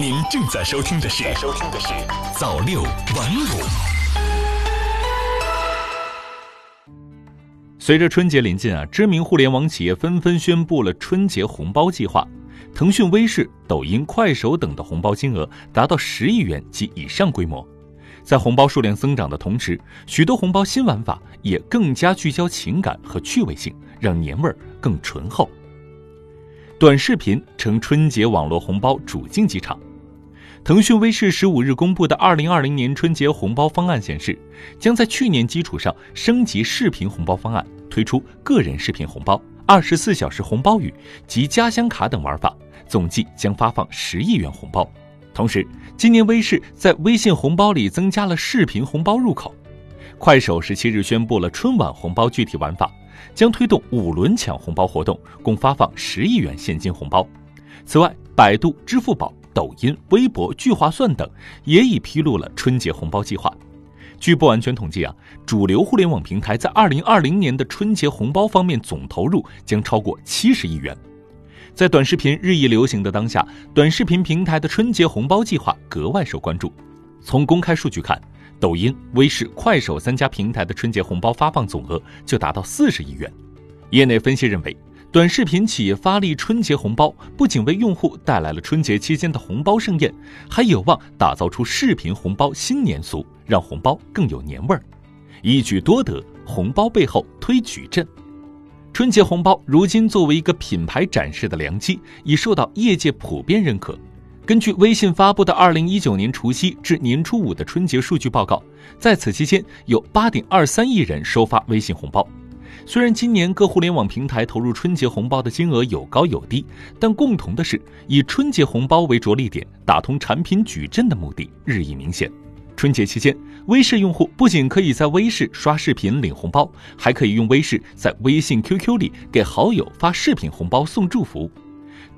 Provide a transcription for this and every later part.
您正在收听的是《收听的是早六晚五》。随着春节临近啊，知名互联网企业纷纷宣布了春节红包计划。腾讯、微视、抖音、快手等的红包金额达到十亿元及以上规模。在红包数量增长的同时，许多红包新玩法也更加聚焦情感和趣味性，让年味儿更醇厚。短视频成春节网络红包主竞技场。腾讯、微视十五日公布的二零二零年春节红包方案显示，将在去年基础上升级视频红包方案，推出个人视频红包、二十四小时红包雨及家乡卡等玩法，总计将发放十亿元红包。同时，今年微视在微信红包里增加了视频红包入口。快手十七日宣布了春晚红包具体玩法。将推动五轮抢红包活动，共发放十亿元现金红包。此外，百度、支付宝、抖音、微博、聚划算等也已披露了春节红包计划。据不完全统计啊，主流互联网平台在二零二零年的春节红包方面总投入将超过七十亿元。在短视频日益流行的当下，短视频平台的春节红包计划格外受关注。从公开数据看，抖音、微视、快手三家平台的春节红包发放总额就达到四十亿元。业内分析认为，短视频企业发力春节红包，不仅为用户带来了春节期间的红包盛宴，还有望打造出视频红包新年俗，让红包更有年味儿。一举多得，红包背后推矩阵。春节红包如今作为一个品牌展示的良机，已受到业界普遍认可。根据微信发布的二零一九年除夕至年初五的春节数据报告，在此期间有八点二三亿人收发微信红包。虽然今年各互联网平台投入春节红包的金额有高有低，但共同的是以春节红包为着力点，打通产品矩阵的目的日益明显。春节期间，微视用户不仅可以在微视刷视频领红包，还可以用微视在微信 QQ 里给好友发视频红包送祝福。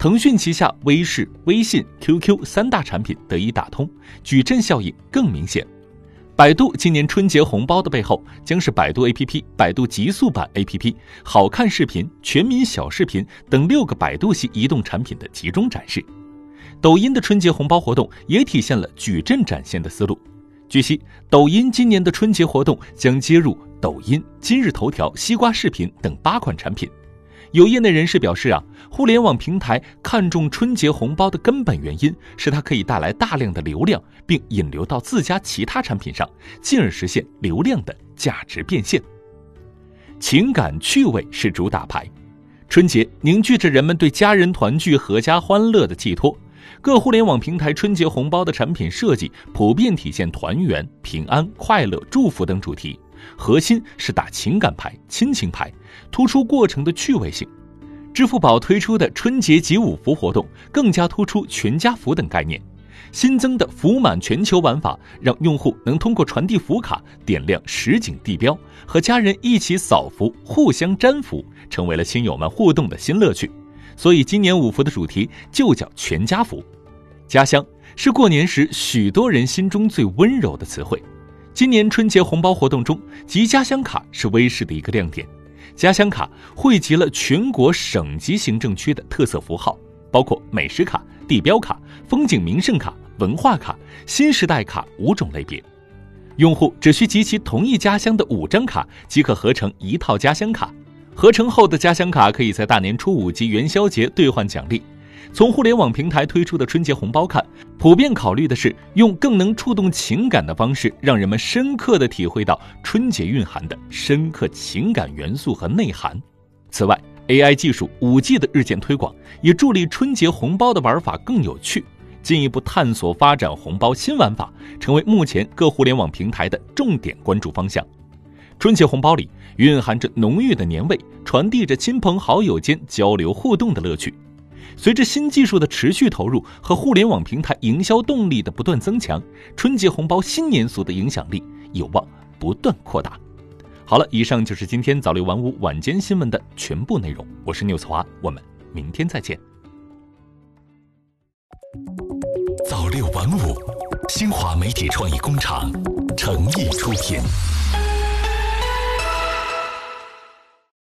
腾讯旗下微视、微信、QQ 三大产品得以打通，矩阵效应更明显。百度今年春节红包的背后，将是百度 APP、百度极速版 APP、好看视频、全民小视频等六个百度系移动产品的集中展示。抖音的春节红包活动也体现了矩阵展现的思路。据悉，抖音今年的春节活动将接入抖音、今日头条、西瓜视频等八款产品。有业内人士表示啊，互联网平台看重春节红包的根本原因是它可以带来大量的流量，并引流到自家其他产品上，进而实现流量的价值变现。情感趣味是主打牌，春节凝聚着人们对家人团聚、阖家欢乐的寄托。各互联网平台春节红包的产品设计普遍体现团圆、平安、快乐、祝福等主题。核心是打情感牌、亲情牌，突出过程的趣味性。支付宝推出的春节集五福活动，更加突出全家福等概念。新增的福满全球玩法，让用户能通过传递福卡、点亮实景地标，和家人一起扫福、互相粘福，成为了亲友们互动的新乐趣。所以，今年五福的主题就叫全家福。家乡是过年时许多人心中最温柔的词汇。今年春节红包活动中，集家乡卡是微视的一个亮点。家乡卡汇集了全国省级行政区的特色符号，包括美食卡、地标卡、风景名胜卡、文化卡、新时代卡五种类别。用户只需集齐同一家乡的五张卡，即可合成一套家乡卡。合成后的家乡卡可以在大年初五及元宵节兑换奖励。从互联网平台推出的春节红包看，普遍考虑的是用更能触动情感的方式，让人们深刻的体会到春节蕴含的深刻情感元素和内涵。此外，AI 技术、5G 的日渐推广，也助力春节红包的玩法更有趣，进一步探索发展红包新玩法，成为目前各互联网平台的重点关注方向。春节红包里蕴含着浓郁的年味，传递着亲朋好友间交流互动的乐趣。随着新技术的持续投入和互联网平台营销动力的不断增强，春节红包新年俗的影响力有望不断扩大。好了，以上就是今天早六晚五晚间新闻的全部内容。我是 news 华，我们明天再见。早六晚五，新华媒体创意工厂诚意出品。